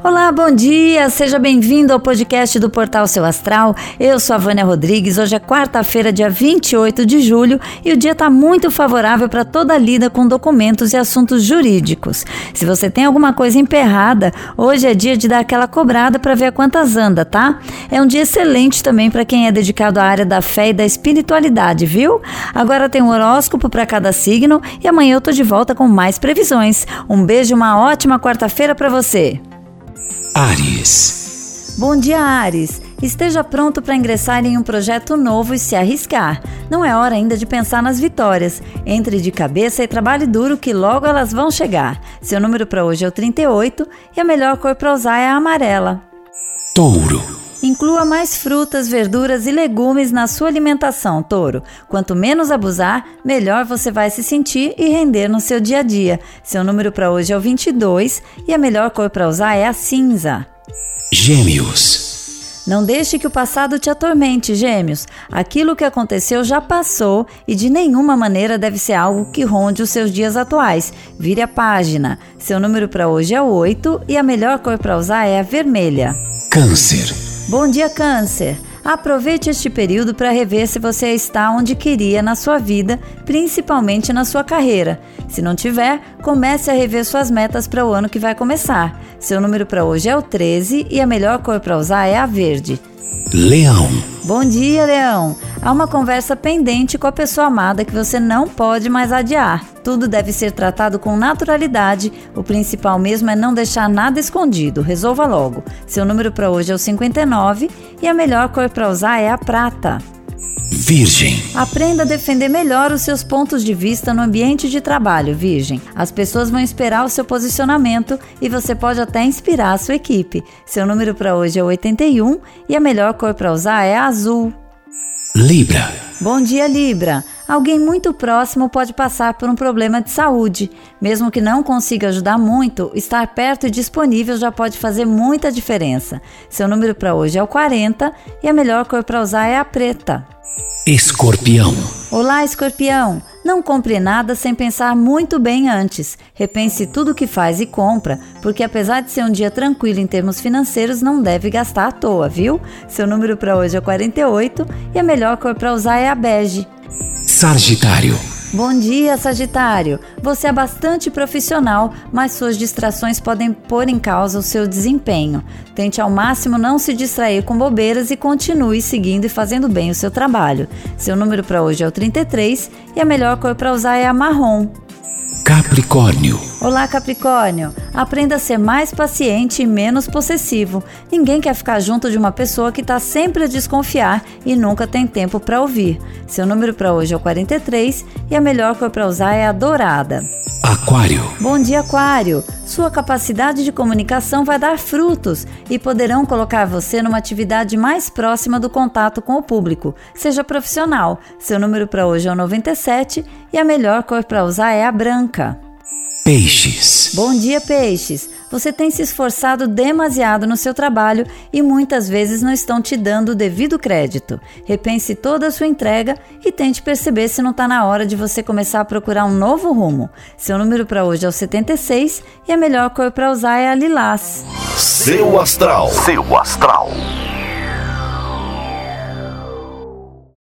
Olá, bom dia! Seja bem-vindo ao podcast do Portal Seu Astral. Eu sou a Vânia Rodrigues. Hoje é quarta-feira, dia 28 de julho, e o dia está muito favorável para toda a lida com documentos e assuntos jurídicos. Se você tem alguma coisa emperrada, hoje é dia de dar aquela cobrada para ver a quantas anda, tá? É um dia excelente também para quem é dedicado à área da fé e da espiritualidade, viu? Agora tem um horóscopo para cada signo e amanhã eu tô de volta com mais previsões. Um beijo, uma ótima quarta-feira para você. Ares. Bom dia, Ares. Esteja pronto para ingressar em um projeto novo e se arriscar. Não é hora ainda de pensar nas vitórias. Entre de cabeça e trabalhe duro que logo elas vão chegar. Seu número para hoje é o 38 e a melhor cor para usar é a amarela. Touro. Inclua mais frutas, verduras e legumes na sua alimentação, touro. Quanto menos abusar, melhor você vai se sentir e render no seu dia a dia. Seu número para hoje é o 22 e a melhor cor para usar é a cinza. Gêmeos. Não deixe que o passado te atormente, gêmeos. Aquilo que aconteceu já passou e de nenhuma maneira deve ser algo que ronde os seus dias atuais. Vire a página. Seu número para hoje é o 8 e a melhor cor para usar é a vermelha. Câncer. Bom dia, Câncer! Aproveite este período para rever se você está onde queria na sua vida, principalmente na sua carreira. Se não tiver, comece a rever suas metas para o ano que vai começar. Seu número para hoje é o 13 e a melhor cor para usar é a verde. Leão. Bom dia, Leão! Há uma conversa pendente com a pessoa amada que você não pode mais adiar. Tudo deve ser tratado com naturalidade. O principal mesmo é não deixar nada escondido. Resolva logo. Seu número para hoje é o 59 e a melhor cor para usar é a prata. Virgem. Aprenda a defender melhor os seus pontos de vista no ambiente de trabalho, Virgem. As pessoas vão esperar o seu posicionamento e você pode até inspirar a sua equipe. Seu número para hoje é 81 e a melhor cor para usar é azul. Libra. Bom dia, Libra. Alguém muito próximo pode passar por um problema de saúde. Mesmo que não consiga ajudar muito, estar perto e disponível já pode fazer muita diferença. Seu número para hoje é o 40 e a melhor cor para usar é a preta. Escorpião. Olá, escorpião! Não compre nada sem pensar muito bem antes. Repense tudo o que faz e compra, porque apesar de ser um dia tranquilo em termos financeiros, não deve gastar à toa, viu? Seu número para hoje é 48 e a melhor cor para usar é a bege. Sagitário. Bom dia, Sagitário! Você é bastante profissional, mas suas distrações podem pôr em causa o seu desempenho. Tente ao máximo não se distrair com bobeiras e continue seguindo e fazendo bem o seu trabalho. Seu número para hoje é o 33 e a melhor cor para usar é a marrom. Capricórnio. Olá, Capricórnio! Aprenda a ser mais paciente e menos possessivo. Ninguém quer ficar junto de uma pessoa que está sempre a desconfiar e nunca tem tempo para ouvir. Seu número para hoje é o 43 e a melhor cor para usar é a dourada. Aquário. Bom dia, Aquário! Sua capacidade de comunicação vai dar frutos e poderão colocar você numa atividade mais próxima do contato com o público. Seja profissional. Seu número para hoje é o 97 e a melhor cor para usar é a branca. Peixes. Bom dia, peixes! Você tem se esforçado demasiado no seu trabalho e muitas vezes não estão te dando o devido crédito. Repense toda a sua entrega e tente perceber se não está na hora de você começar a procurar um novo rumo. Seu número para hoje é o 76 e a melhor cor para usar é a lilás. Seu astral. Seu astral.